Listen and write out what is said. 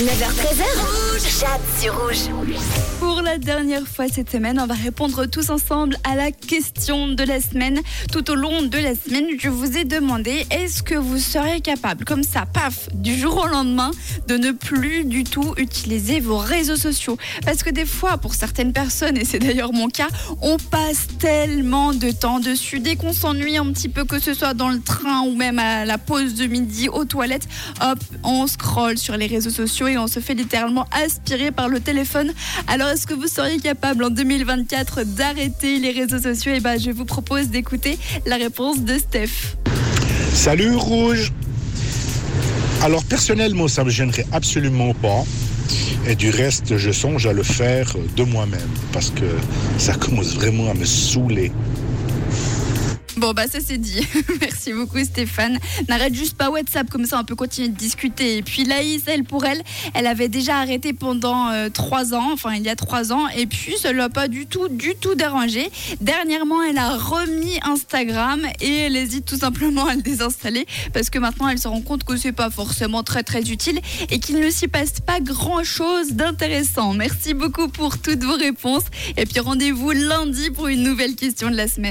9h13h, Jade sur rouge. Pour la dernière fois cette semaine, on va répondre tous ensemble à la question de la semaine. Tout au long de la semaine, je vous ai demandé est-ce que vous seriez capable, comme ça, paf, du jour au lendemain, de ne plus du tout utiliser vos réseaux sociaux? Parce que des fois, pour certaines personnes, et c'est d'ailleurs mon cas, on passe tellement de temps dessus. Dès qu'on s'ennuie un petit peu, que ce soit dans le train ou même à la pause de midi, aux toilettes, hop, on scrolle sur les réseaux sociaux on se fait littéralement aspirer par le téléphone. Alors est-ce que vous seriez capable en 2024 d'arrêter les réseaux sociaux? Et ben je vous propose d'écouter la réponse de Steph. Salut Rouge Alors personnellement, ça me gênerait absolument pas. Et du reste, je songe à le faire de moi-même parce que ça commence vraiment à me saouler. Bon bah ça c'est dit. Merci beaucoup Stéphane. N'arrête juste pas WhatsApp comme ça on peut continuer de discuter. Et puis Laïs, elle pour elle, elle avait déjà arrêté pendant euh, trois ans, enfin il y a trois ans, et puis ça l'a pas du tout, du tout dérangé. Dernièrement, elle a remis Instagram et elle hésite tout simplement à le désinstaller parce que maintenant elle se rend compte que c'est pas forcément très très utile et qu'il ne s'y passe pas grand chose d'intéressant. Merci beaucoup pour toutes vos réponses et puis rendez-vous lundi pour une nouvelle question de la semaine.